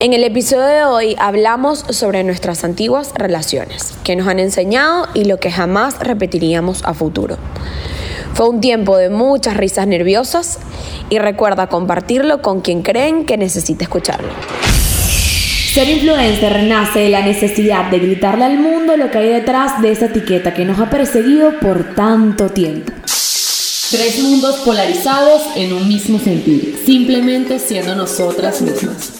En el episodio de hoy hablamos sobre nuestras antiguas relaciones, que nos han enseñado y lo que jamás repetiríamos a futuro. Fue un tiempo de muchas risas nerviosas y recuerda compartirlo con quien creen que necesita escucharlo. Ser influencer renace de la necesidad de gritarle al mundo lo que hay detrás de esa etiqueta que nos ha perseguido por tanto tiempo. Tres mundos polarizados en un mismo sentido, simplemente siendo nosotras mismas.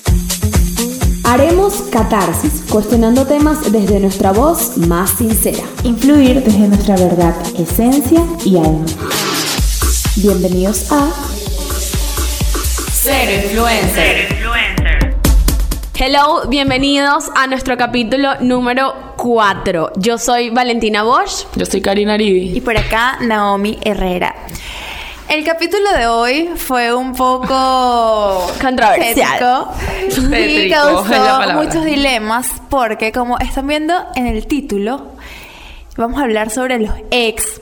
Haremos catarsis, cuestionando temas desde nuestra voz más sincera. Influir desde nuestra verdad, esencia y alma. Bienvenidos a Ser Influencer. Hello, bienvenidos a nuestro capítulo número 4. Yo soy Valentina Bosch. Yo soy Karina Aribi. Y por acá Naomi Herrera. El capítulo de hoy fue un poco Controversial. tétrico y causó muchos dilemas porque como están viendo en el título, vamos a hablar sobre los ex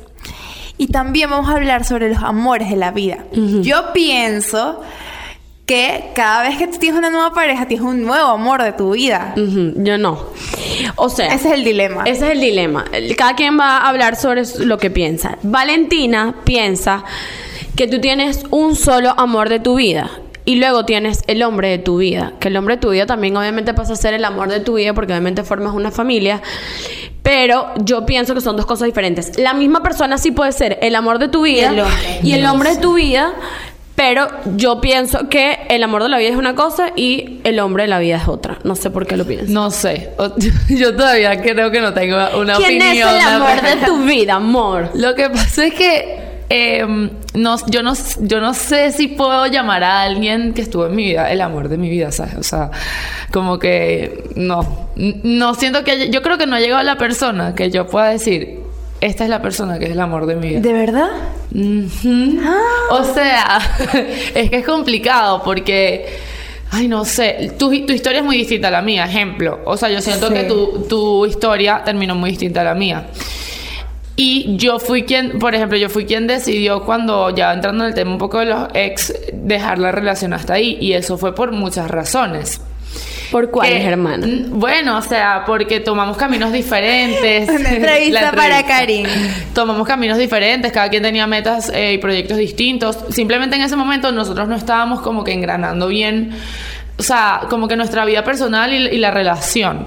y también vamos a hablar sobre los amores de la vida. Yo pienso que cada vez que tú tienes una nueva pareja, tienes un nuevo amor de tu vida. Yo no. O sea, Ese es el dilema. Ese es el dilema. Cada quien va a hablar sobre lo que piensa. Valentina piensa que tú tienes un solo amor de tu vida. Y luego tienes el hombre de tu vida. Que el hombre de tu vida también obviamente pasa a ser el amor de tu vida porque obviamente formas una familia. Pero yo pienso que son dos cosas diferentes. La misma persona sí puede ser el amor de tu vida el hombre. y el hombre de tu vida. Pero yo pienso que el amor de la vida es una cosa y el hombre de la vida es otra. No sé por qué lo pienso. No sé, yo todavía creo que no tengo una ¿Quién opinión. es el amor de tu vida, amor? Lo que pasa es que em, no, yo, no, yo no sé si puedo llamar a alguien que estuvo en mi vida el amor de mi vida, ¿sabes? O sea, como que no. No siento que. yo creo que no ha llegado la persona que yo pueda decir, esta es la persona que es el amor de mi vida. ¿De verdad? Ujú. O sea, es que es complicado porque, ay, no sé, tu, tu historia es muy distinta a la mía, ejemplo. O sea, yo siento Sí. que tu, tu historia terminó muy distinta a la mía. Y yo fui quien, por ejemplo, yo fui quien decidió cuando ya entrando en el tema un poco de los ex, dejar la relación hasta ahí. Y eso fue por muchas razones. ¿Por cuáles, hermana? n- Bueno, o sea, porque tomamos caminos diferentes. Una entrevista para. Karin. Tomamos caminos diferentes, cada quien tenía metas eh, y proyectos distintos. Simplemente en ese momento nosotros no estábamos como que engranando bien, o sea, como que nuestra vida personal y, y la relación.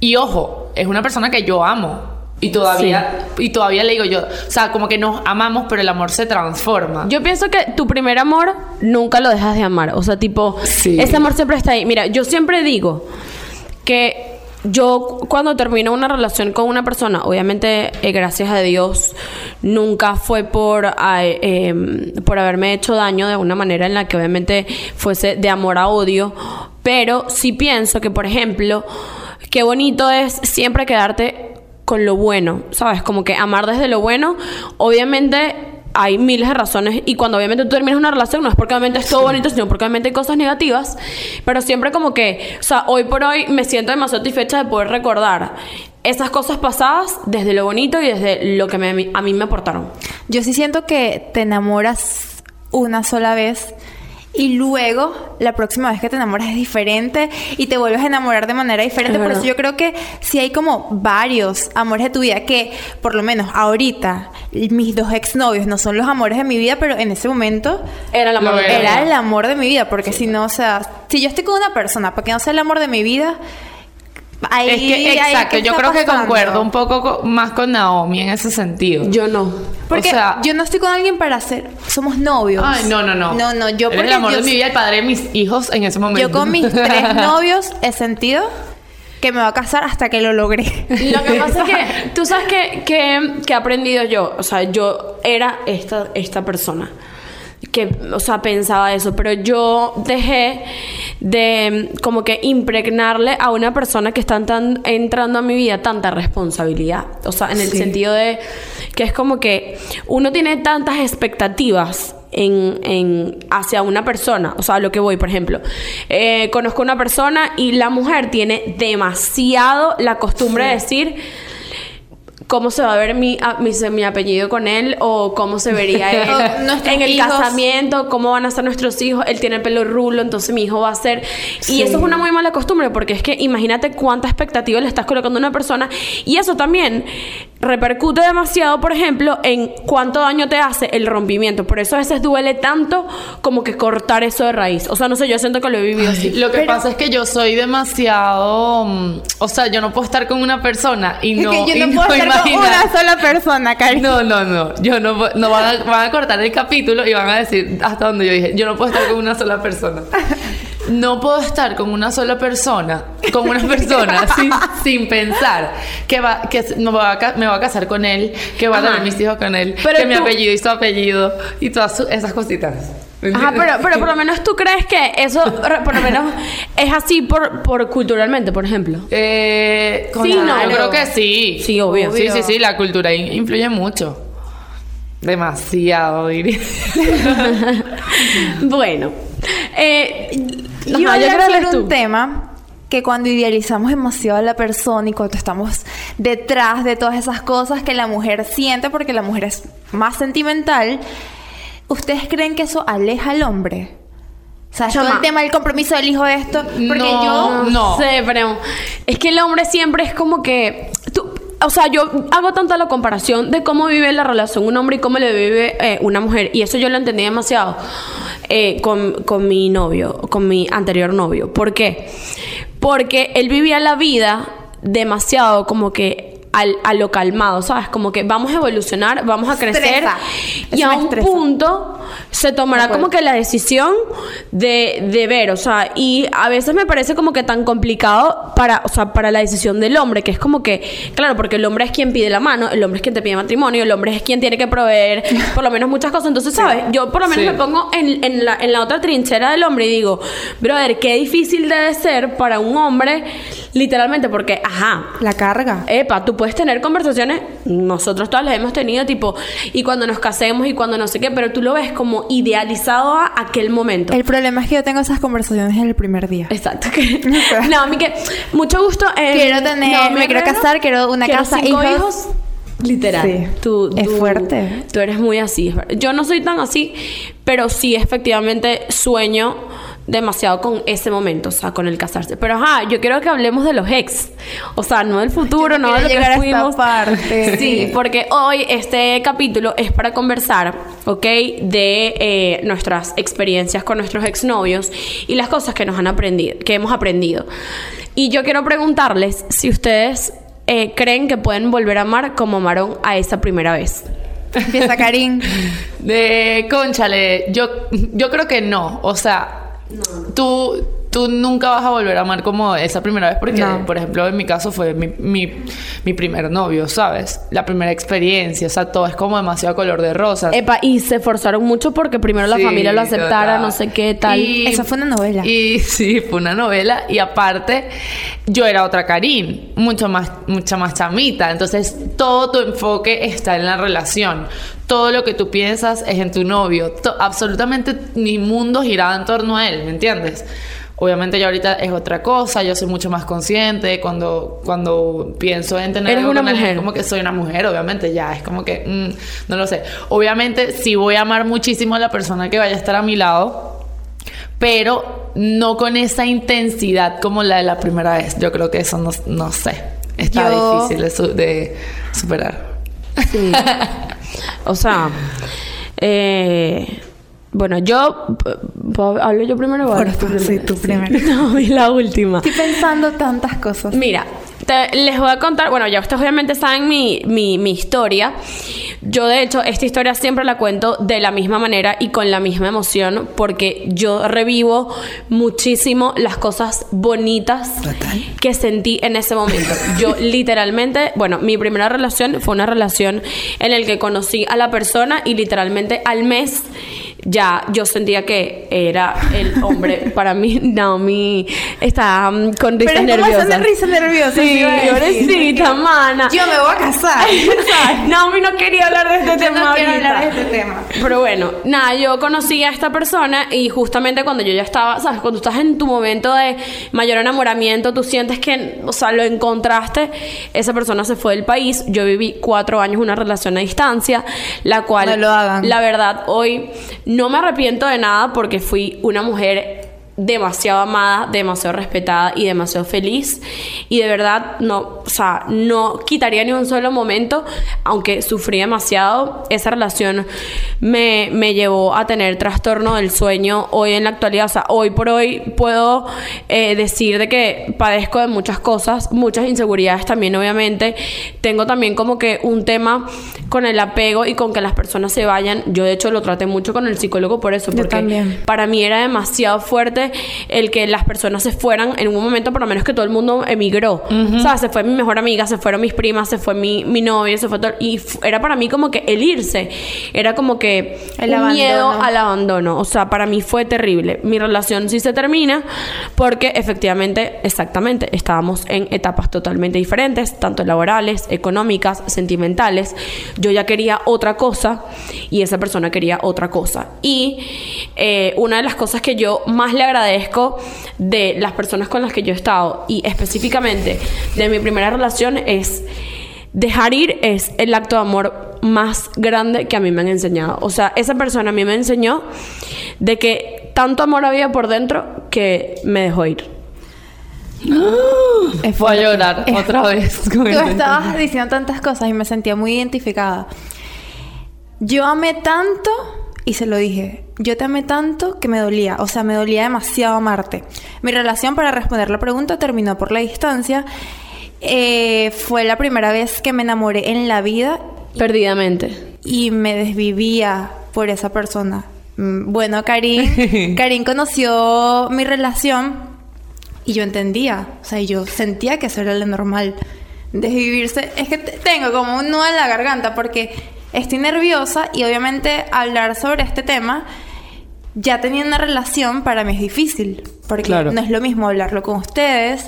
Y ojo, es una persona que yo amo. Y todavía, y todavía le digo yo, o sea, como que nos amamos, pero el amor se transforma. Yo pienso que tu primer amor nunca lo dejas de amar. O sea, tipo, Sí. ese amor siempre está ahí. Mira, yo siempre digo que yo cuando termino una relación con una persona, obviamente, eh, gracias a Dios, nunca fue por, eh, por haberme hecho daño de una manera en la que obviamente fuese de amor a odio. Pero sí pienso que, por ejemplo, qué bonito es siempre quedarte con lo bueno, ¿sabes? Como que amar desde lo bueno, obviamente hay miles de razones y cuando obviamente tú terminas una relación no es porque obviamente es todo bonito, sino porque obviamente hay cosas negativas, pero siempre como que, o sea, hoy por hoy me siento demasiado satisfecha de poder recordar esas cosas pasadas desde lo bonito y desde lo que me- a mí me aportaron. Yo sí siento que te enamoras una sola vez y luego la próxima vez que te enamoras es diferente y te vuelves a enamorar de manera diferente. Es Por verdad. eso yo creo que sí hay como varios amores de tu vida que, por lo menos ahorita, mis dos exnovios no son los amores de mi vida, pero en ese momento Era Lo amor de era. el amor de mi vida. Porque si no, o sea, si yo estoy con una persona para que no sea el amor de mi vida, ahí. es que, ahí, exacto, ¿qué yo creo que concuerdo un poco co- más con Naomi en ese sentido. Yo no. Porque O sea- yo no estoy con alguien para ser. Somos novios. Ay, no, no, no. No, no, yo Eres porque el amor yo, de mi vida, el padre de mis hijos en ese momento. yo con mis tres novios he sentido que me va a casar hasta que lo logré. Lo que pasa es que, tú sabes que, que, que he aprendido yo, o sea, yo era esta, esta persona que, o sea, pensaba eso, pero yo dejé de como que impregnarle a una persona que está tan, entrando a mi vida tanta responsabilidad, o sea, en el Sí. sentido de que es como que uno tiene tantas expectativas en, en- hacia una persona. O sea, a lo que voy, por ejemplo. eh, conozco una persona y la mujer tiene demasiado la costumbre de decir cómo se va a ver mi, a- mi, mi apellido con él o cómo se vería él en el hijos. casamiento, cómo van a ser nuestros hijos. Él tiene el pelo rulo, entonces mi hijo va a ser. Y eso es una muy mala costumbre porque es que imagínate cuánta expectativa le estás colocando a una persona y eso también repercute demasiado, por ejemplo, en cuánto daño te hace el rompimiento. Por eso a veces duele tanto como que cortar eso de raíz. O sea, no sé, yo siento que lo he vivido así. Lo que pasa es que yo soy demasiado, mm, o sea, yo no puedo estar con una persona y Es no, que yo y no puedo estar con imaginar- una sola persona, Cari. No, no, no. Yo no, no van, a, van a cortar el capítulo y van a decir hasta donde yo dije, yo no puedo estar con una sola persona. No puedo estar con una sola persona, con una persona sin, sin pensar que va, que me va, a, ca- me va a casar con él, que va a tener mis hijos con él, Pero que mi apellido y su apellido y todas su- esas cositas. ¿Me Ajá, entiendes? pero, pero por lo menos tú crees que eso, por lo menos, es así por, por culturalmente, por ejemplo. Eh, Sí, no. yo creo que sí. Sí, obvio. Sí, sí, sí, la cultura in- influye mucho. Demasiado, diría. Bueno, eh, Yo ajá, voy a sobre un tema que cuando idealizamos demasiado a la persona y cuando estamos detrás de todas esas cosas que la mujer siente porque la mujer es más sentimental, ¿ustedes creen que eso aleja al hombre? O sea, todo el tema del compromiso del hijo de esto, porque No. yo No. sé, pero es que el hombre siempre es como que tú, o sea, yo hago tanta la comparación de cómo vive la relación un hombre y cómo le vive eh, una mujer y eso yo lo entendí demasiado eh, con, con mi novio, con mi anterior novio. ¿Por qué? Porque él vivía la vida demasiado como que al- a lo calmado, ¿sabes? Como que vamos a evolucionar, vamos a crecer y a un estresa. punto se tomará como que la decisión de, de ver, o sea, y a veces me parece como que tan complicado para, o sea, para la decisión del hombre, que es como que, claro, porque el hombre es quien pide la mano, el hombre es quien te pide matrimonio, el hombre es quien tiene que proveer por lo menos muchas cosas, entonces, ¿sabes? Yo por lo menos Sí. me pongo en, en la, en la otra trinchera del hombre y digo, brother, qué difícil debe ser para un hombre, literalmente, porque, ajá, la carga. Epa, tú puedes tener conversaciones, nosotros todas las hemos tenido, tipo, y cuando nos casemos y cuando no sé qué, pero tú lo ves como idealizado a aquel momento. El problema es que yo tengo esas conversaciones en el primer día. Exacto. que- no, a mí que mucho gusto. eh, Quiero tener- no, me quiero casar, quiero una casa, cinco hijos. hijos. Literal. Sí. Tú, Es tú- fuerte. Tú eres muy así. Yo no soy tan así, pero sí efectivamente sueño demasiado con ese momento, o sea, con el casarse. Pero ajá, yo quiero que hablemos de los ex. O sea, no del futuro, no de lo que llegar a esta fuimos. parte. Sí, porque hoy este capítulo es para conversar, ¿ok? De eh, nuestras experiencias con nuestros exnovios y las cosas que nos han aprendido, que hemos aprendido. Y yo quiero preguntarles si ustedes eh, creen que pueden volver a amar como amaron a esa primera vez. Empieza Karim. De conchale, yo, yo creo que no. O sea, tú, tú nunca vas a volver a amar como esa primera vez, porque, No. por ejemplo, en mi caso fue mi, mi, mi primer novio, ¿sabes? La primera experiencia, o sea, todo es como demasiado color de rosas. Epa, y se esforzaron mucho porque primero la Sí, familia lo aceptara, total. no sé qué tal. Y- Esa fue una novela. Y sí, fue una novela. Y aparte, yo era otra Karim, mucho más, mucha más chamita. Entonces, todo tu enfoque está en la relación. Todo lo que tú piensas es en tu novio. To- absolutamente mi mundo giraba en torno a él, ¿me entiendes? Obviamente ya ahorita es otra cosa, yo soy mucho más consciente cuando, cuando pienso en tener Eres una mujer. como que soy una mujer, obviamente ya es como que mm, no lo sé. Obviamente sí voy a amar muchísimo a la persona que vaya a estar a mi lado, pero no con esa intensidad como la de la primera vez. Yo creo que eso no, no sé, está Yo- difícil de, su- de superar. Sí. o sea, eh, bueno, yo hablo yo primero o tú sí, tú primero. No, y la última. Estoy pensando tantas cosas. Mira, te- les voy a contar, bueno, ya ustedes obviamente saben mi, mi, mi historia. Yo de hecho esta historia siempre la cuento de la misma manera y con la misma emoción porque yo revivo muchísimo las cosas bonitas que sentí en ese momento. Yo literalmente, bueno, mi primera relación fue una relación en la que conocí a la persona y literalmente al mes ya yo sentía que era el hombre para mí. Naomi está mm, con Pero risas es como esa nerviosas. risa nerviosa. Sí, iba a decir. pobrecita, mana. Yo me voy a casar. Naomi no quería hablar de este Yo tema no quiero hablar de este tema. Pero bueno, nada, yo conocí a esta persona y justamente cuando yo ya estaba, ¿sabes? Cuando estás en tu momento de mayor enamoramiento, tú sientes que, o sea, lo encontraste, esa persona se fue del país. Yo viví cuatro años una relación a distancia, la cual, No lo hagan. la verdad, hoy no me arrepiento de nada porque fui una mujer demasiado amada, demasiado respetada y demasiado feliz. Y de verdad no, o sea, no quitaría ni un solo momento, aunque sufrí demasiado, esa relación me, me llevó a tener trastorno del sueño hoy en la actualidad, o sea, hoy por hoy puedo eh, decir de que padezco de muchas cosas, muchas inseguridades también obviamente, tengo también como que un tema con el apego y con que las personas se vayan, yo de hecho lo traté mucho con el psicólogo por eso, porque para mí era demasiado fuerte el que las personas se fueran en un momento, por lo menos que todo el mundo emigró. O sea, se fue mi mejor amiga, se fueron mis primas, se fue mi, mi novio, se fue todo. Y era para mí como que el irse. Era como que El un miedo al abandono. O sea, para mí fue terrible. Mi relación sí se termina porque efectivamente, exactamente, estábamos en etapas totalmente diferentes, tanto laborales, económicas, sentimentales. Yo ya quería otra cosa y esa persona quería otra cosa. Y eh, una de las cosas que yo más le agradezco de las personas con las que yo he estado y específicamente de mi primera relación es dejar ir es el acto de amor más grande que a mí me han enseñado. O sea, esa persona a mí me enseñó de que tanto amor había por dentro que me dejó ir. Es Voy a llorar Es- otra vez. Tú estabas diciendo tantas cosas y me sentía muy identificada. Yo amé tanto, y se lo dije, yo te amé tanto que me dolía, o sea, me dolía demasiado amarte. Mi relación, para responder la pregunta, terminó por la distancia. Eh, fue la primera vez que me enamoré en la vida Perdidamente. y me desvivía por esa persona. Mm, Bueno, Karin, Karin conoció mi relación y yo entendía, o sea, yo sentía que eso era lo normal. Desvivirse, es que te- tengo como un nudo en la garganta porque estoy nerviosa y obviamente hablar sobre este tema, ya teniendo una relación, para mí es difícil, porque Claro. no es lo mismo hablarlo con ustedes,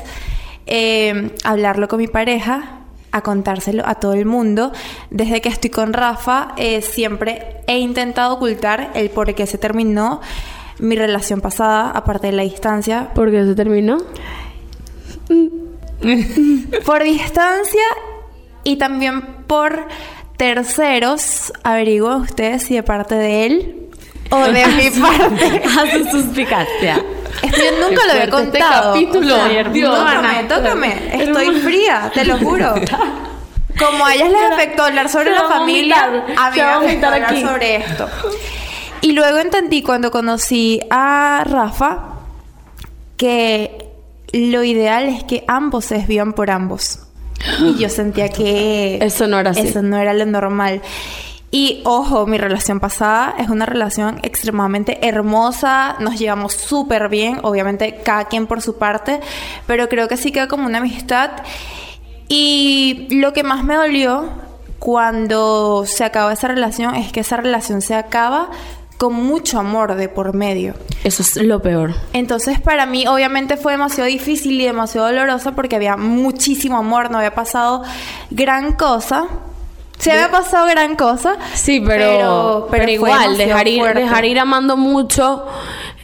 eh, hablarlo con mi pareja, a contárselo a todo el mundo. Desde que estoy con Rafa, eh, siempre he intentado ocultar el por qué se terminó mi relación pasada, aparte de la distancia. ¿Por qué se terminó? Por distancia y también por terceros, averigüen ustedes si de parte de él o de mi parte. Hace suspicacia. Esto yo nunca Qué lo había este contado. Dios. tócame, tócame. Estoy fría, te lo juro. Como a ellas les afectó hablar sobre la familia, a mí me afectó hablar aquí. sobre esto. Y luego entendí cuando conocí a Rafa que lo ideal es que ambos se desvían por ambos. Y yo sentía que Eso no era así. Eso no era lo normal. Y ojo, mi relación pasada es una relación extremadamente hermosa, nos llevamos súper bien, obviamente cada quien por su parte, pero creo que sí queda como una amistad. Y lo que más me dolió cuando se acabó esa relación es que esa relación se acaba con mucho amor de por medio. Eso es lo peor. Entonces para mí obviamente fue demasiado difícil y demasiado doloroso porque había muchísimo amor, no había pasado gran cosa. Se había pasado gran cosa. Sí, pero, igual, dejar ir, fuerte. dejar ir amando mucho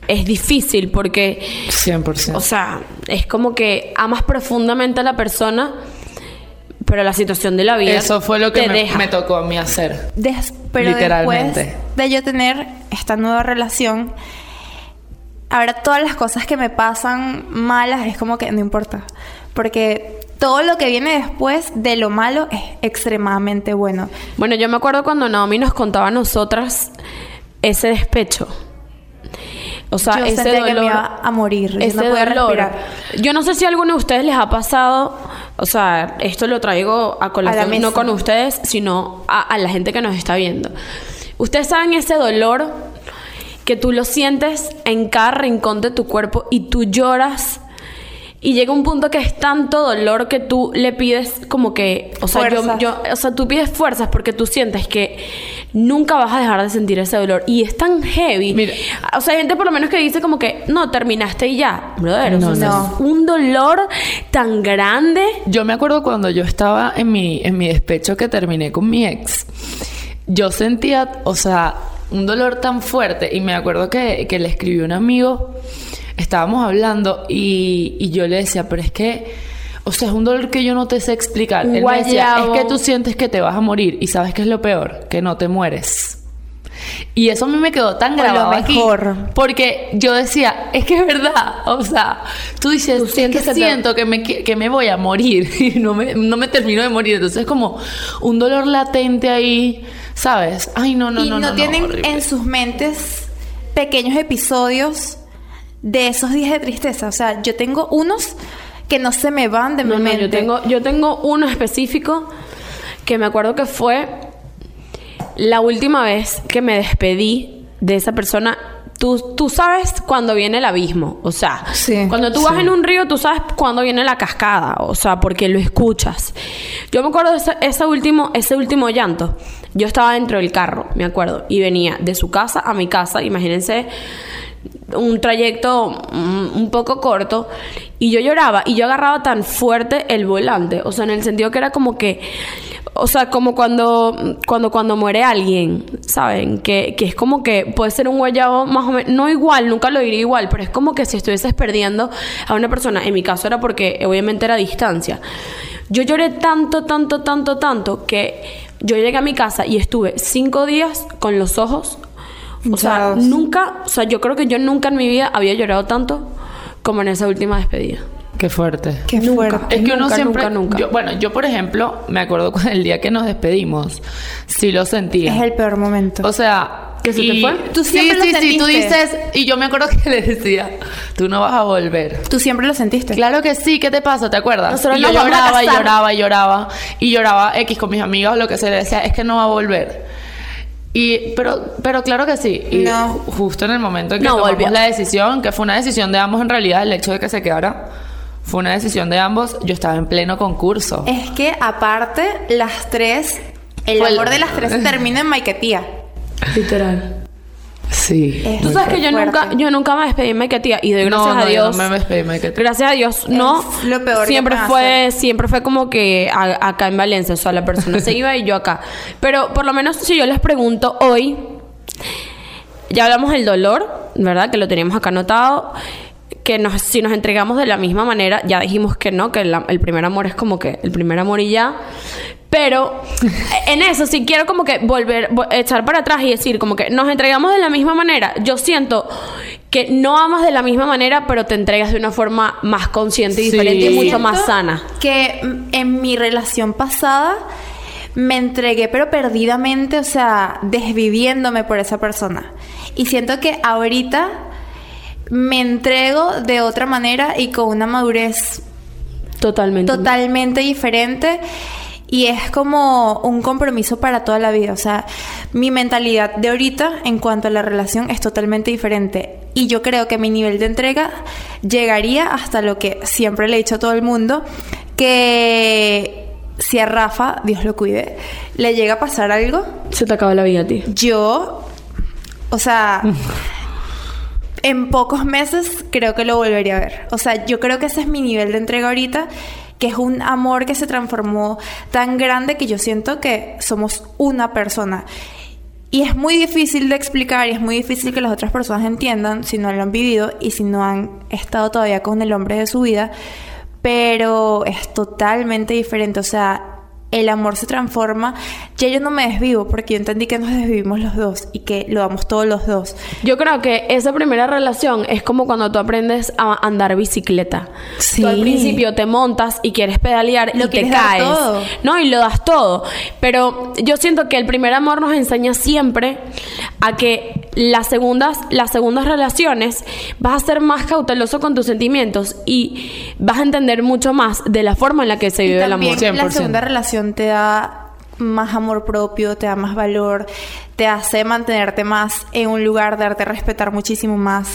es difícil porque, 100%. o sea, es como que amas profundamente a la persona, pero la situación de la vida Eso fue lo que te me, deja. me tocó a mí hacer. Des- pero Literalmente. después de yo tener esta nueva relación, ahora todas las cosas que me pasan malas es como que no importa. Porque todo lo que viene después de lo malo es extremadamente bueno. Bueno, yo me acuerdo cuando Naomi nos contaba a nosotras ese despecho. O sea, yo ese sentía dolor. que me iba a morir. yo ese no podía dolor. respirar. Yo no sé si a alguno de ustedes les ha pasado, o sea, esto lo traigo a colación no con ustedes, sino a, a la gente que nos está viendo. Ustedes saben ese dolor que tú lo sientes en cada rincón de tu cuerpo y tú lloras y llega un punto que es tanto dolor que tú le pides como que, o sea, yo, o sea, tú pides fuerzas porque tú sientes que nunca vas a dejar de sentir ese dolor. Y es tan heavy. Mira. O sea, hay gente por lo menos que dice como que, no, terminaste y ya. Brother, o No, sea, no. es un dolor tan grande. Yo me acuerdo cuando yo estaba en mi, en mi despecho que terminé con mi ex. Yo sentía, o sea, un dolor tan fuerte. Y me acuerdo que, que le escribí a un amigo. Estábamos hablando y, y yo le decía, pero es que, o sea, es un dolor que yo no te sé explicar. Él me decía, es que tú sientes que te vas a morir. Y sabes qué es lo peor, que no te mueres. Y eso a mí me quedó tan O lo grabado aquí. mejor. Porque yo decía, es que es verdad. O sea, tú dices, Tú es sientes que que siento que me, que me voy a morir y no me, no me termino de morir. Entonces es como un dolor latente ahí, ¿sabes? Ay, no, no, y no. no, no, tienen en sus mentes pequeños episodios de esos días de tristeza. O sea, yo tengo unos que no se me van de mi No, no, mente. yo tengo, yo tengo uno específico que me acuerdo que fue la última vez que me despedí de esa persona. Tú, tú sabes cuando viene el abismo, o sea, Sí. cuando tú vas en un río, tú sabes cuando viene la cascada, o sea, porque lo escuchas. Yo me acuerdo de ese, ese último, ese último llanto. Yo estaba dentro del carro, me acuerdo, y venía de su casa a mi casa, imagínense un trayecto mm, un poco corto y yo lloraba y yo agarraba tan fuerte el volante, o sea, en el sentido que era como que o sea, como cuando cuando cuando muere alguien, ¿saben? Que, que es como que puede ser un guayabo más o menos, no igual, nunca lo diría igual, pero es como que si estuvieses perdiendo a una persona, en mi caso era porque obviamente era distancia. Yo lloré tanto, tanto, tanto, tanto que yo llegué a mi casa y estuve cinco días con los ojos o sea, nunca, o sea, yo creo que yo nunca en mi vida había llorado tanto como en esa última despedida. Qué fuerte. Qué Nunca. fuerte. Es que uno Nunca, siempre. nunca, nunca. yo- bueno, yo, por ejemplo, me acuerdo con el día que nos despedimos. Sí lo sentía. Es el peor momento. O sea, ¿Que se te y- fue? Tú siempre sí, lo sí, sí, tú sentiste. dices, y yo me acuerdo que le decía, tú no vas a volver. Tú siempre lo sentiste. Claro que sí, ¿qué te pasa? ¿Te acuerdas? Nosotros y yo lloraba y lloraba y lloraba y lloraba X con mis amigos, lo que se le decía, es que no va a volver. Y, pero, pero claro que sí. Y No. ju- justo en el momento en que No tomamos volvió. la decisión, que fue una decisión de ambos en realidad, el hecho de que se quedara, fue una decisión de ambos. Yo estaba en pleno concurso. Es que aparte, las tres, el amor de las tres se termina en Maiquetía. Literal. Sí. Es Tú sabes que yo fuerte. nunca, yo nunca me despedí en Maiketía y doy gracias no, a Dios. no me despedí Maiquetía. Gracias a Dios, no. lo peor siempre fue, siempre fue como que a- acá en Valencia, o sea, la persona se iba y yo acá. Pero por lo menos si yo les pregunto hoy, ya hablamos del dolor, ¿verdad? Que lo teníamos acá anotado. Que nos, si nos entregamos de la misma manera, ya dijimos que no, que la- el primer amor es como que el primer amor y ya. Pero en eso sí quiero como que volver, vo- echar para atrás y decir como que nos entregamos de la misma manera. Yo siento que no amas de la misma manera, pero te entregas de una forma más consciente y Sí. diferente y mucho más sana. Que en mi relación pasada me entregué, pero perdidamente, o sea, desviviéndome por esa persona. Y siento que ahorita me entrego de otra manera y con una madurez Totalmente. totalmente diferente. Y es como un compromiso para toda la vida. O sea, mi mentalidad de ahorita en cuanto a la relación es totalmente diferente. Y yo creo que mi nivel de entrega llegaría hasta lo que siempre le he dicho a todo el mundo, que si a Rafa, Dios lo cuide, le llega a pasar algo, Se te acaba la vida a ti. yo, o sea, en pocos meses creo que lo volvería a ver. O sea, yo creo que ese es mi nivel de entrega ahorita, que es un amor que se transformó tan grande que yo siento que somos una persona. Y es muy difícil de explicar y es muy difícil que las otras personas entiendan si no lo han vivido y si no han estado todavía con el hombre de su vida. Pero es totalmente diferente. O sea, el amor se transforma. Ya yo no me desvivo porque yo entendí que nos desvivimos los dos y que lo damos todos los dos. Yo creo que esa primera relación es como cuando tú aprendes a andar bicicleta. Sí. Tú al principio te montas y quieres pedalear Lo y te dar caes. todo. No, y lo das todo. Pero yo siento que el primer amor nos enseña siempre a que las segundas, las segundas relaciones vas a ser más cauteloso con tus sentimientos y vas a entender mucho más de la forma en la que se Y vive el amor. también la 100%. segunda relación te da más amor propio, te da más valor, te hace mantenerte más en un lugar, darte a respetar muchísimo más.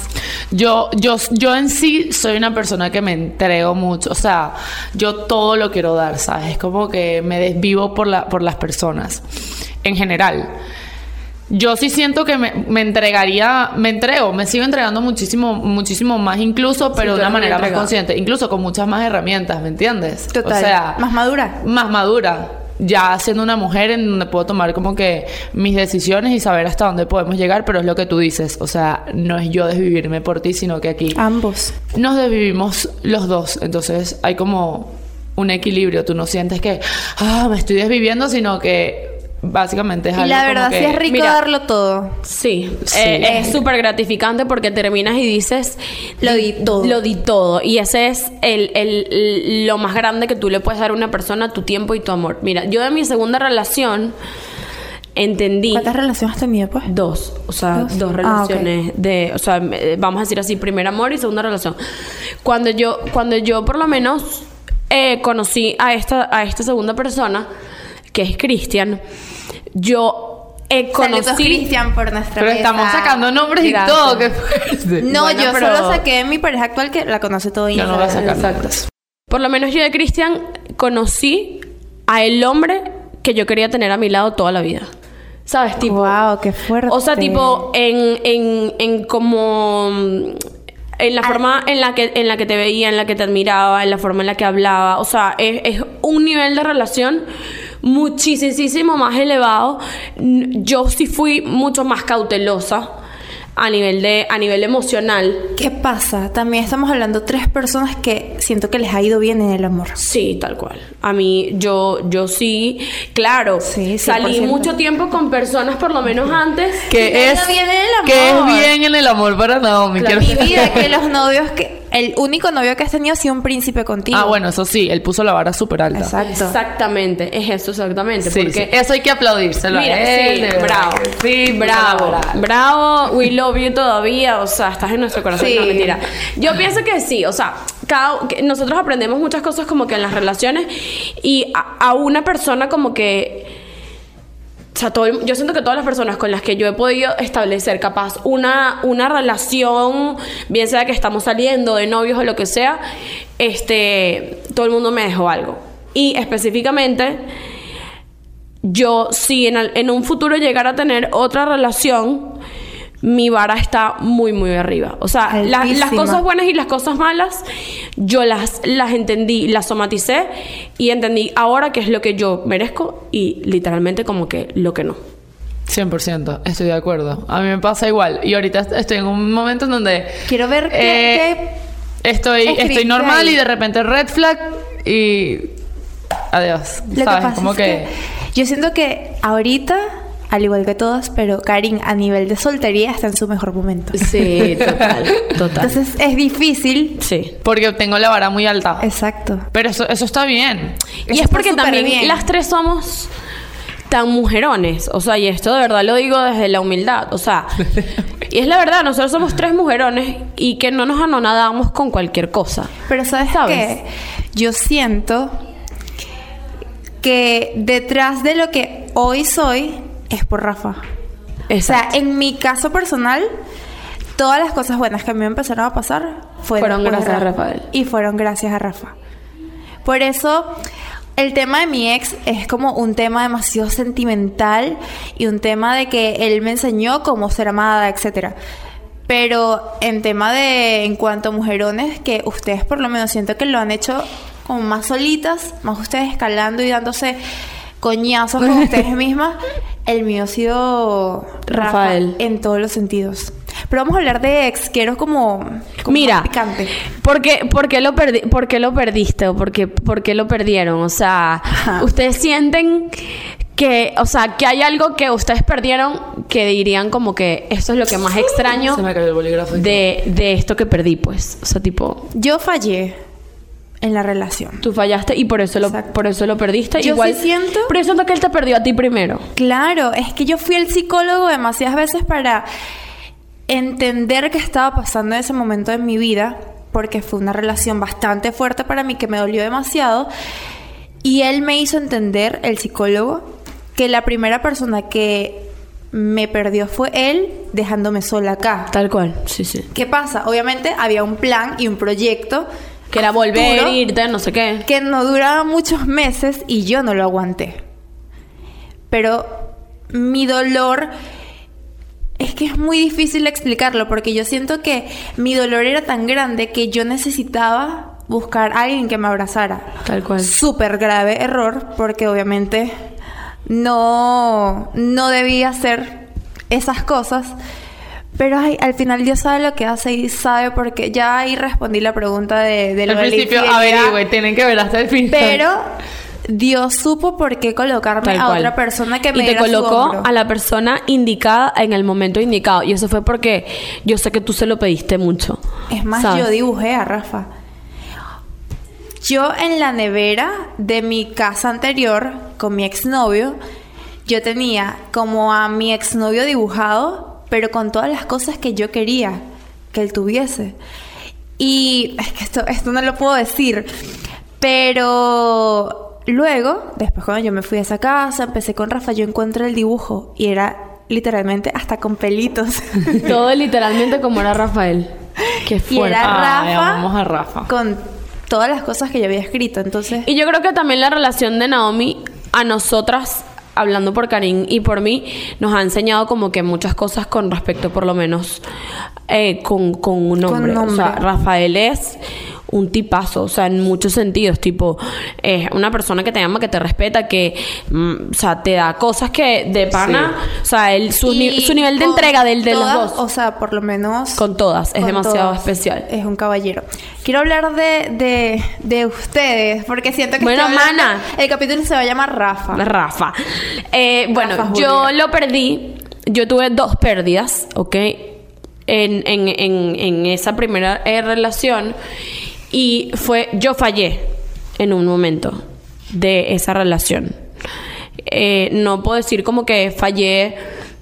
Yo, yo, yo en sí soy una persona que me entrego mucho. O sea, yo todo lo quiero dar, ¿sabes? Es como que me desvivo por, la, por las personas. En general. Yo sí siento que me, me entregaría, me entrego, me sigo entregando muchísimo, muchísimo más incluso, pero de una manera más consciente, incluso con muchas más herramientas, ¿me entiendes? Total. O sea, más madura. más madura. Ya siendo una mujer en donde puedo tomar como que mis decisiones y saber hasta dónde podemos llegar, pero es lo que tú dices. O sea, no es yo desvivirme por ti, sino que aquí Ambos. nos desvivimos los dos. Entonces hay como un equilibrio. Tú no sientes que, ah, me estoy desviviendo, sino que básicamente es Y algo la como verdad que- sí es rico Mira, darlo todo. Sí, Sí. eh, es súper gratificante porque terminas y dices, Lo di todo. Lo di todo. Y ese es el, el- lo más grande que tú le puedes dar a una persona, tu tiempo y tu amor. Mira, yo de mi segunda relación entendí ¿Cuántas relaciones has tenido, pues? dos, o sea, Dos. dos, Ah, ok. relaciones de, o sea, me- vamos a decir así, primer amor y segunda relación. Cuando yo, cuando yo por lo menos eh, conocí a esta, a esta segunda persona, que es Cristian, yo Saludos, conocí Cristian, por nuestra Pero estamos sacando nombres Gracias. y todo, qué fuerte. No, Bueno, yo pero- solo saqué mi pareja actual que la conoce todo Yo no voy a sacar nombres. Por lo menos yo de Cristian conocí a el hombre que yo quería tener a mi lado toda la vida. ¿Sabes? Tipo. Wow, qué fuerte. O sea, tipo, en, en, en como. mm, En la Ah. forma en la, que, en la que te veía, en la que te admiraba, en la forma en la que hablaba. O sea, es, es un nivel de relación muchísimo más elevado. Yo sí fui mucho más cautelosa a nivel de a nivel emocional. ¿Qué pasa? También estamos hablando de tres personas que siento que les ha ido bien en el amor. Sí, tal cual. A mí, yo, yo sí, claro, Sí, salí 100%. mucho tiempo con personas, por lo menos antes. Que es, no viene el amor. que es bien en el amor para Naomi. Claro. Mi vida, que los novios que... El único novio que has tenido ha sido un príncipe contigo. Ah, bueno, eso sí, él puso la vara súper alta. Exacto. Exactamente, es eso exactamente. Sí, porque sí. Eso hay que aplaudírselo Mira, a él. sí, bravo. que Sí, bravo, bravo. bravo, we love you todavía, o sea, estás en nuestro corazón, Sí. no mentira. Yo pienso que sí, o sea, cada, que nosotros aprendemos muchas cosas como que en las relaciones y a, a una persona como que sea, todo el- yo siento que todas las personas con las que yo he podido establecer capaz una, una relación, bien sea que estamos saliendo de novios o lo que sea, este, todo el mundo me dejó algo. Y específicamente, yo si en, en un futuro llegara a tener otra relación, mi vara está muy, muy arriba. O sea, la- las cosas buenas y las cosas malas, yo las, las entendí, las somaticé y entendí ahora qué es lo que yo merezco y literalmente como que lo que no. 100%, estoy de acuerdo. A mí me pasa igual. Y ahorita estoy en un momento en donde... Quiero ver qué... eh, Estoy, escribiste estoy normal ahí. y de repente red flag y... Adiós. Lo que ¿Sabes? pasa Como es que... que yo siento que ahorita, al igual que todos, pero Karin a nivel de soltería está en su mejor momento. Sí, total, total. Entonces es difícil. sí. Porque tengo la vara muy alta. Exacto. Pero eso, eso está bien. Y es porque también bien. las tres somos tan mujerones. O sea, y esto de verdad lo digo desde la humildad. O sea, y es la verdad, nosotros somos tres mujerones y que no nos anonadamos con cualquier cosa. Pero ¿sabes, ¿Sabes? qué? Yo siento que detrás de lo que hoy soy es por Rafa. O sea, en mi caso personal, todas las cosas buenas que a mí me empezaron a pasar fueron, gracias a Rafa. Rafael. Y fueron gracias a Rafa. Por eso, el tema de mi ex es como un tema demasiado sentimental y un tema de que él me enseñó cómo ser amada, etcétera. Pero en tema de, en cuanto a mujerones, que ustedes por lo menos siento que lo han hecho como más solitas, más ustedes escalando y dándose coñazos con ustedes mismas, el mío ha sido Rafa Rafael. en todos los sentidos. Pero vamos a hablar de ex, quiero como, como Mira, picante. ¿por qué, por qué lo perdi- por qué lo perdiste o por qué, por qué lo perdieron? O sea, Ajá. ustedes sienten que, o sea, que hay algo que ustedes perdieron que dirían como que esto es lo que más extraño Se me cayó el bolígrafo. y de, de esto que perdí, pues. O sea, tipo, Yo fallé en la relación. tú fallaste y por eso lo, Exacto. por eso lo perdiste. Yo Igual, sí siento- Pero yo siento que él te perdió a ti primero. Claro, es que yo fui al psicólogo demasiadas veces para entender qué estaba pasando en ese momento de mi vida, porque fue una relación bastante fuerte para mí que me dolió demasiado. Y él me hizo entender, el psicólogo, que la primera persona que me perdió fue él dejándome sola acá. Tal cual, sí, sí. ¿Qué pasa? Obviamente había un plan y un proyecto Que era volver, irte, no sé qué. que no duraba muchos meses y yo no lo aguanté. Pero mi dolor es que es muy difícil explicarlo porque yo siento que mi dolor era tan grande que yo necesitaba buscar a alguien que me abrazara. Tal cual. Súper grave error porque obviamente no, no debía hacer esas cosas. Pero ay, al final Dios sabe lo que hace y sabe porque ya ahí respondí la pregunta de, de lo Al de principio, averigüe, tienen que ver hasta el final. Pero Dios supo por qué colocarme Tal a cual. otra persona que me y te diera su colocó hombro. a la persona indicada en el momento indicado. Y eso fue porque yo sé que tú se lo pediste mucho. Es más, ¿sabes? yo dibujé a Rafa. Yo en la nevera de mi casa anterior con mi exnovio, yo tenía como a mi exnovio dibujado, pero con todas las cosas que yo quería que él tuviese. Y es que esto, esto no lo puedo decir, pero luego, después cuando yo me fui a esa casa, empecé con Rafa, yo encuentro el dibujo y era literalmente hasta con pelitos. Todo literalmente como era Rafael. Qué Y fuerte. era Ay, Rafa a Rafa. con todas las cosas que yo había escrito. Entonces, Y yo creo que también la relación de Naomi a nosotras, hablando por Karim y por mí, nos ha enseñado como que muchas cosas con respecto, por lo menos, eh, con, con un Con hombre. O sea. Rafael es un tipazo, o sea, en muchos sentidos, tipo, es una persona que te ama, que te respeta, que, mm, o sea, te da cosas que de pana, o sea, él, su, ni- su nivel de entrega del de todas, los dos. O sea, por lo menos. Con todas, es con demasiado todas. especial. Es un caballero. Quiero hablar de, de, de ustedes, porque siento que. Bueno, hablando- mana. El capítulo se va a llamar Rafa. Rafa. Eh, bueno, yo lo perdí. Yo tuve dos pérdidas, ¿ok? En, en, en, en esa primera eh, relación. Y fue, yo fallé en un momento de esa relación. Eh, no puedo decir como que fallé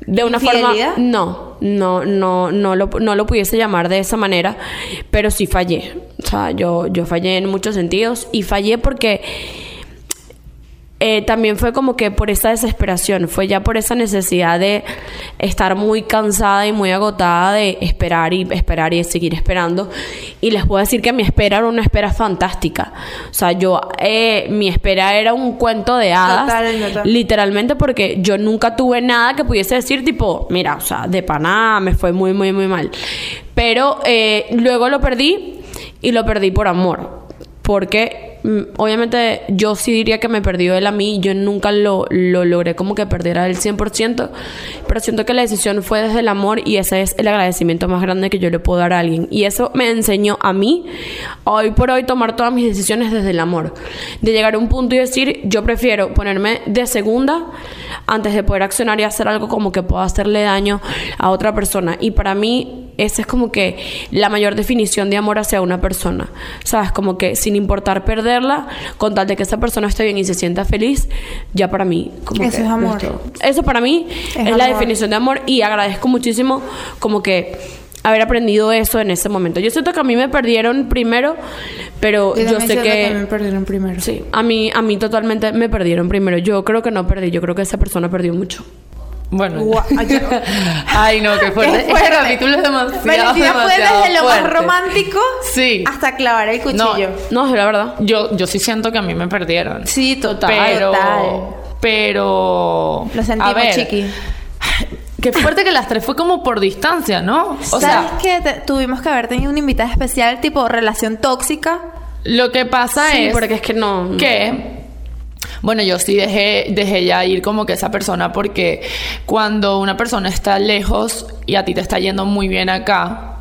de una forma... No, no, no, no lo, no lo pudiese llamar de esa manera, pero sí fallé. O sea, yo, yo fallé en muchos sentidos y fallé porque eh, también fue como que por esa desesperación, fue ya por esa necesidad de estar muy cansada y muy agotada de esperar y esperar y seguir esperando. Y les puedo decir que mi espera era una espera fantástica. O sea, yo, eh, mi espera era un cuento de hadas. Total, total. Literalmente porque yo nunca tuve nada que pudiese decir tipo, mira, o sea, de pana me fue muy, muy, muy mal. Pero eh, luego lo perdí y lo perdí por amor. Porque obviamente yo sí diría que me perdió él a mí. Yo nunca lo, lo logré como que perdiera el 100%. Pero siento que la decisión fue desde el amor y ese es el agradecimiento más grande que yo le puedo dar a alguien. Y eso me enseñó a mí, hoy por hoy, tomar todas mis decisiones desde el amor. De llegar a un punto y decir, yo prefiero ponerme de segunda antes de poder accionar y hacer algo como que pueda hacerle daño a otra persona. Y para mí, esa es como que la mayor definición de amor hacia una persona. ¿Sabes? Como que sin importar perderla, con tal de que esa persona esté bien y se sienta feliz, ya para mí. Como Eso que es amor. Eso para mí Es es, la definición de amor y agradezco muchísimo como que haber aprendido eso en ese momento. Yo siento que a mí me perdieron primero, pero yo, sé que... perdieron primero. Sí, a mí, a mí totalmente me perdieron primero. Yo creo que no perdí, yo creo que esa persona perdió mucho. Bueno. Guau, ay, no, qué fuerte. Qué fuerte. Este capítulo es demasiado, Valentina fue desde lo más romántico Sí. hasta clavar el cuchillo. No, es la verdad. Yo, yo sí siento que a mí me perdieron. Sí, total. pero, total. pero. Lo sentimos, a ver, chiqui. Qué fuerte que las tres fue como por distancia, ¿no? O ¿Sabes sea, que te- tuvimos que haber tenido una invitada especial tipo relación tóxica? lo que pasa Sí, es porque es que no... que bueno, yo sí dejé, dejé ya ir como que esa persona porque cuando una persona está lejos y a ti te está yendo muy bien acá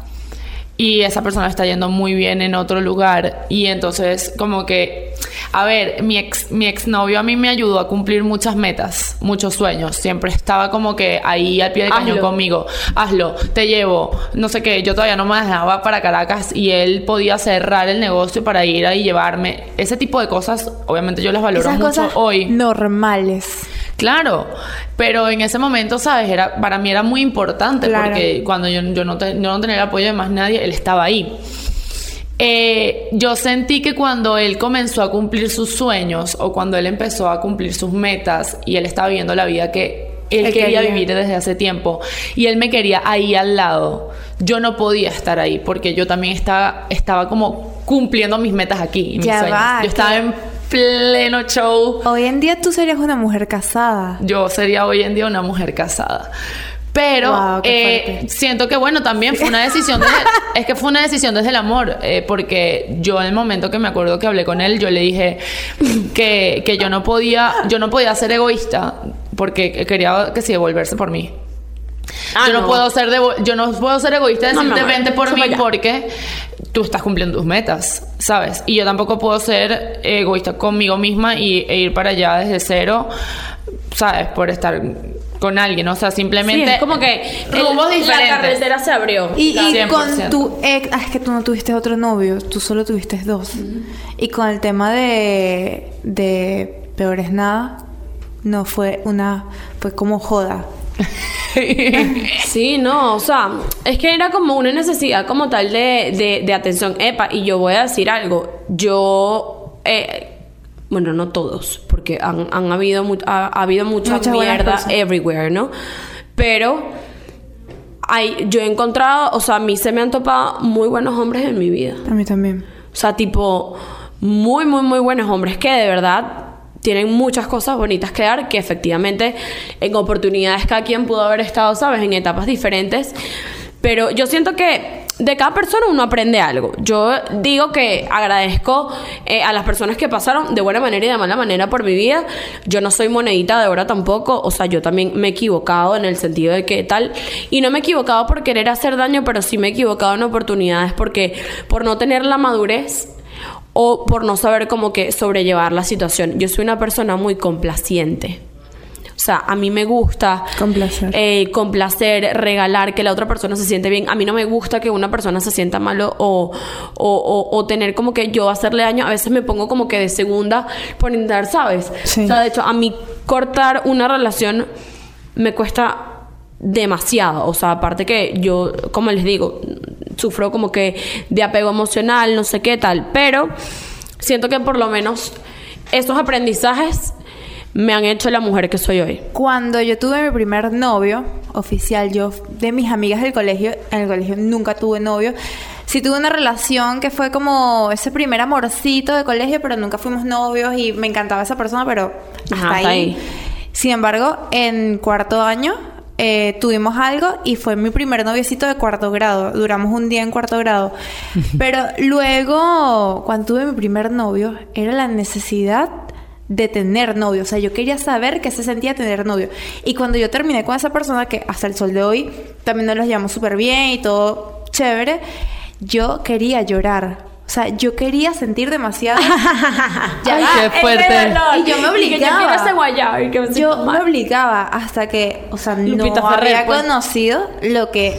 y esa persona está yendo muy bien en otro lugar. Y entonces como que a ver, mi ex mi exnovio a mí me ayudó a cumplir muchas metas, muchos sueños, siempre estaba como que ahí al pie del cañón conmigo, hazlo, te llevo, no sé qué, yo todavía no me dejaba para Caracas y él podía cerrar el negocio para ir ahí y llevarme, ese tipo de cosas, obviamente yo las valoro Esas mucho cosas hoy. normales. Claro, pero en ese momento, ¿sabes? Era, para mí era muy importante Claro. porque cuando yo, yo no, te- yo no tenía el apoyo de más nadie, él estaba ahí. Eh, yo sentí que cuando él comenzó a cumplir sus sueños o cuando él empezó a cumplir sus metas y él estaba viviendo la vida que él, Él quería, quería. vivir desde hace tiempo y él me quería ahí al lado, yo no podía estar ahí porque yo también estaba, estaba como cumpliendo mis metas aquí, y mis Ya sueños. va, yo estaba en pleno show Hoy en día tú serías una mujer casada. yo sería hoy en día una mujer casada. Pero Wow, eh, siento que bueno, también fue una decisión desde, es que fue una decisión desde el amor, eh, porque yo en el momento que me acuerdo que hablé con él, yo le dije que, que yo no podía, yo no podía ser egoísta porque quería que se devolverse por mí. Ah, yo no, no. puedo ser devo- yo no puedo ser egoísta de No, decirte vente por eso mí porque tú estás cumpliendo tus metas, ¿sabes? Y yo tampoco puedo ser egoísta conmigo misma y, e ir para allá desde cero, ¿sabes? Por estar con alguien, o sea, Sí, simplemente es como que el- rumbos la carretera se abrió. Y, y 100%. con tu ex, ah, es que tú no tuviste otro novio, tú solo tuviste dos. Y con el tema de, de peor es nada, no fue una, fue como joda. Sí, no, o sea, es que era como una necesidad como tal de, de, de atención. Epa, y yo voy a decir algo. Yo, eh, bueno, no todos, porque han, han habido, ha, ha habido mucha Muchas mierda everywhere, ¿no? Pero hay, yo he encontrado, o sea, a mí se me han topado muy buenos hombres en mi vida. A mí también. O sea, tipo, muy, muy, muy buenos hombres que de verdad tienen muchas cosas bonitas que dar, que efectivamente en oportunidades cada quien pudo haber estado, ¿sabes? En etapas diferentes. Pero yo siento que de cada persona uno aprende algo. Yo digo que agradezco eh, a las personas que pasaron de buena manera y de mala manera por mi vida. Yo no soy monedita de oro tampoco. O sea, yo también me he equivocado en el sentido de que tal. Y no me he equivocado por querer hacer daño, pero sí me he equivocado en oportunidades porque por no tener la madurez o por no saber como que sobrellevar la situación. Yo soy una persona muy complaciente. O sea, a mí me gusta Complacer. eh, complacer, regalar, que la otra persona se siente bien. A mí no me gusta que una persona se sienta malo o, o, o- o tener como que yo hacerle daño. A veces me pongo como que de segunda por intentar, ¿sabes? Sí. O sea, de hecho, a mí cortar una relación me cuesta demasiado. O sea, aparte que yo, como les digo, sufro como que de apego emocional, no sé qué tal. Pero siento que por lo menos esos aprendizajes me han hecho la mujer que soy hoy. Cuando yo tuve mi primer novio oficial, yo de mis amigas del colegio, en el colegio nunca tuve novio. Sí tuve una relación que fue como ese primer amorcito de colegio, pero nunca fuimos novios y me encantaba esa persona, pero hasta, Ajá, hasta ahí. ahí. Sin embargo, en cuarto año eh, tuvimos algo y fue mi primer noviecito de cuarto grado. Duramos un día en cuarto grado. Pero luego, cuando tuve mi primer novio, era la necesidad de tener novio. O sea, yo quería saber qué se sentía tener novio. Y cuando yo terminé con esa persona, que hasta el sol de hoy también nos los llevamos súper bien y todo chévere, yo quería llorar. O sea, yo quería sentir demasiado. Ya Ay, qué fuerte. Y yo me Y que yo quiero obligaba. y que me Yo me obligaba hasta que, o sea, Lupita no Ferrer, había pues. conocido lo que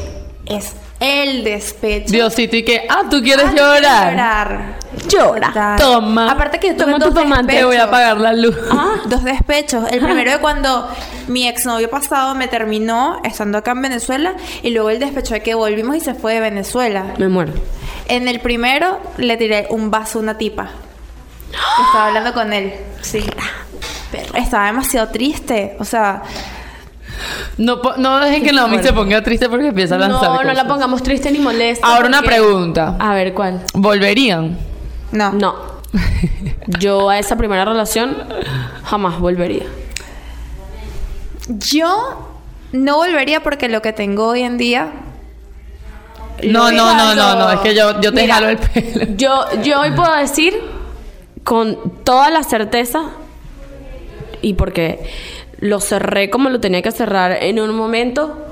es el despecho. Diosito y que, ah, tú quieres Ah, llorar. llorar. Llora. Total. Toma. Aparte que yo tuve Toma tu dos tomate. Te voy a apagar la luz. Dos despechos. El primero de cuando mi exnovio pasado me terminó estando acá en Venezuela y luego el despecho de que volvimos y se fue de Venezuela. Me muero. En el primero le tiré un vaso a una tipa. Que Estaba hablando con él. Sí. Pero estaba demasiado triste. O sea, No, po- no dejen que Naomi se ponga triste porque empieza a lanzar No, no la pongamos triste ni molesta. Ahora una porque- pregunta. A ver, ¿cuál? ¿Volverían? no. No. Yo a esa primera relación jamás volvería. Yo no volvería porque lo que tengo hoy en día. No, no, no, no, no. Es que yo, yo te Mira, jalo el pelo. Yo, yo hoy puedo decir con toda la certeza y porque lo cerré como lo tenía que cerrar en un momento,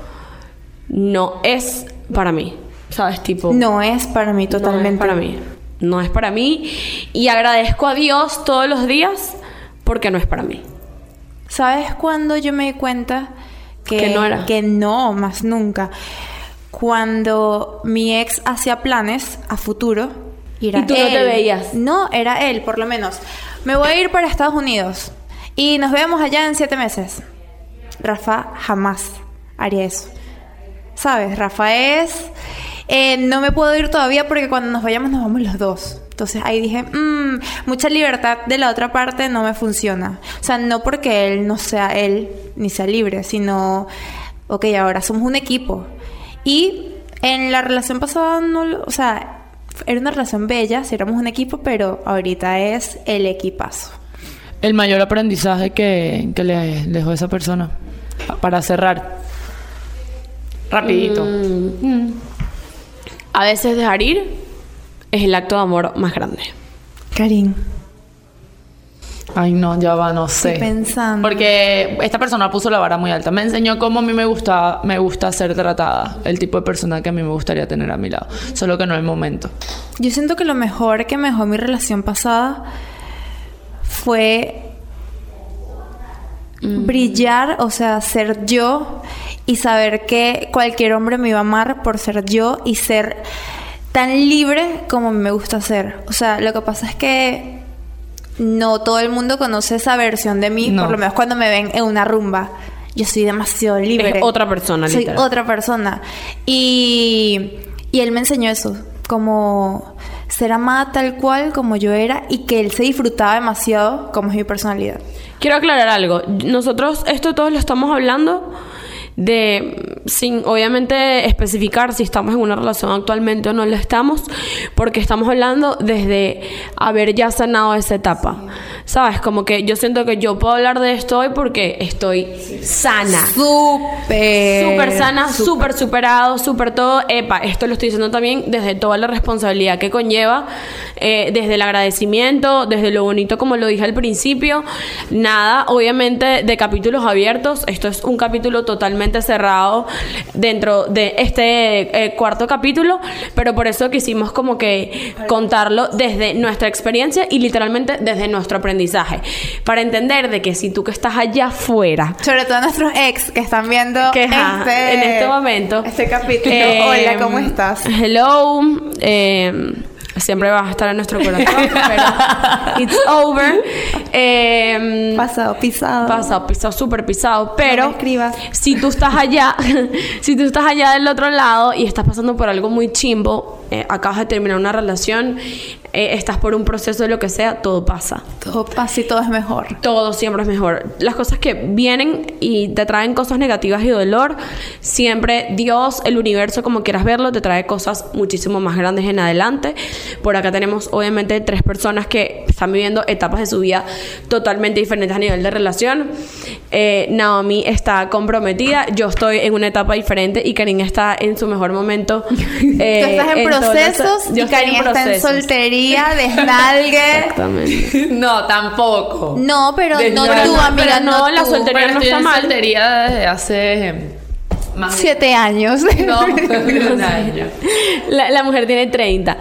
no es para mí. ¿Sabes? Tipo. No es para mí totalmente. No es para mí. No es para mí. Y agradezco a Dios todos los días porque no es para mí. ¿Sabes cuándo yo me di cuenta que, Que no era. Que no, más nunca. Cuando mi ex hacía planes a futuro. Y, era Y tú no te él. veías. No, era él, por lo menos. Me voy a ir para Estados Unidos. Y nos vemos allá en siete meses. Rafa jamás haría eso. ¿Sabes? Rafa es... eh, no me puedo ir todavía porque cuando nos vayamos nos vamos los dos. Entonces ahí dije, "Mm, mucha libertad de la otra parte no me funciona. O sea, no porque él no sea él ni sea libre, sino, ok, ahora somos un equipo. Y en la relación pasada, no, lo- o sea, era una relación bella, si éramos un equipo, pero ahorita es el equipazo. El mayor aprendizaje que, que le dejó esa persona. Para cerrar. Rapidito. Mm. A veces dejar ir es el acto de amor más grande. Karim. Ay, no, ya va, no sé. Estoy pensando. Porque esta persona puso la vara muy alta. Me enseñó cómo a mí me gusta, me gusta ser tratada. El tipo de persona que a mí me gustaría tener a mi lado. Solo que no es el momento. Yo siento que lo mejor que me dejó mi relación pasada fue brillar, o sea, ser yo y saber que cualquier hombre me iba a amar por ser yo y ser tan libre como me gusta ser. O sea, lo que pasa es que no todo el mundo conoce esa versión de mí, No. por lo menos cuando me ven en una rumba. Yo soy demasiado libre. Es otra persona, Soy literal. otra persona. Y, y él me enseñó eso, como ser amada tal cual como yo era y que él se disfrutaba demasiado como es mi personalidad. Quiero aclarar algo. Nosotros esto todos lo estamos hablando de sin obviamente especificar si estamos en una relación actualmente o no lo estamos, porque estamos hablando desde haber ya sanado esa etapa. ¿Sabes? Como que yo siento que yo puedo hablar de esto hoy porque estoy sana. Súper. Súper sana, súper superado, súper todo. Epa, esto lo estoy diciendo también desde toda la responsabilidad que conlleva, eh, desde el agradecimiento, desde lo bonito, como lo dije al principio. Nada, obviamente, de capítulos abiertos. Esto es un capítulo totalmente cerrado dentro de este eh, cuarto capítulo, pero por eso quisimos como que contarlo desde nuestra experiencia y literalmente desde nuestro aprendizaje. Para entender de que si tú que estás allá afuera Sobre todo nuestros ex que están viendo que este, en este momento. Este capítulo. Eh, Hola, ¿cómo estás? Hello. eh, siempre vas a estar en nuestro corazón, pero it's over. Eh, Pasado, pisado. Pasado, pisado, súper pisado. Pero escribas. si tú estás allá, si tú estás allá del otro lado y estás pasando por algo muy chimbo, eh, acabas de terminar una relación, eh, estás por un proceso de lo que sea, todo pasa. Todo pasa y todo es mejor. Todo siempre es mejor. Las cosas que vienen y te traen cosas negativas y dolor, siempre Dios, el universo, como quieras verlo, te trae cosas muchísimo más grandes en adelante. Por acá tenemos obviamente tres personas que están viviendo etapas de su vida totalmente diferentes a nivel de relación. Eh, Naomi está comprometida, yo estoy en una etapa diferente y Karin está en su mejor momento. eh, Tú estás en, todos los- procesos yo y está en soltería, desnalgue. Exactamente. No, tampoco. No, pero no tú, no, amiga, no, no, la soltería Pero no está en mal. soltería desde hace más de- Siete años. No. La, la mujer tiene 30.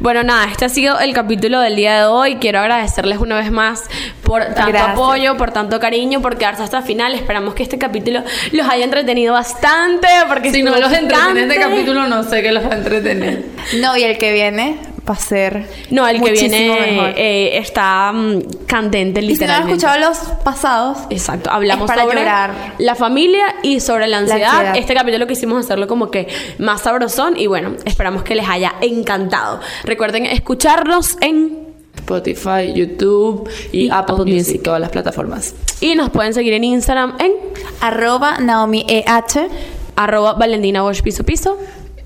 Bueno, nada, este ha sido el capítulo del día de hoy. Quiero agradecerles una vez más por tanto Gracias. apoyo, por tanto cariño, por quedarse hasta el final. Esperamos que este capítulo los haya entretenido bastante. Porque Si no los entretiene este capítulo, no sé qué los va a entretener. No, y el que viene va a ser. No, el que viene eh, está mm, candente, Y si no han literalmente. escuchado los pasados, Exacto, hablamos Es para sobre llorar. la familia y sobre la ansiedad. ansiedad. Este capítulo quisimos hacerlo como que más sabrosón y bueno, esperamos que les haya encantado. Recuerden escucharnos en Spotify, YouTube y, Y Apple, Apple Music, Music. todas las plataformas. y nos pueden seguir en Instagram en arroba Naomi EH. arroba Valentina Bosch piso piso.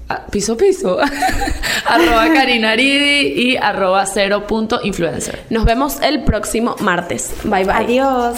Ah, Piso piso. arroba Karina Aridi y arroba cero punto influencer. Nos vemos el próximo martes. Bye bye. Adiós.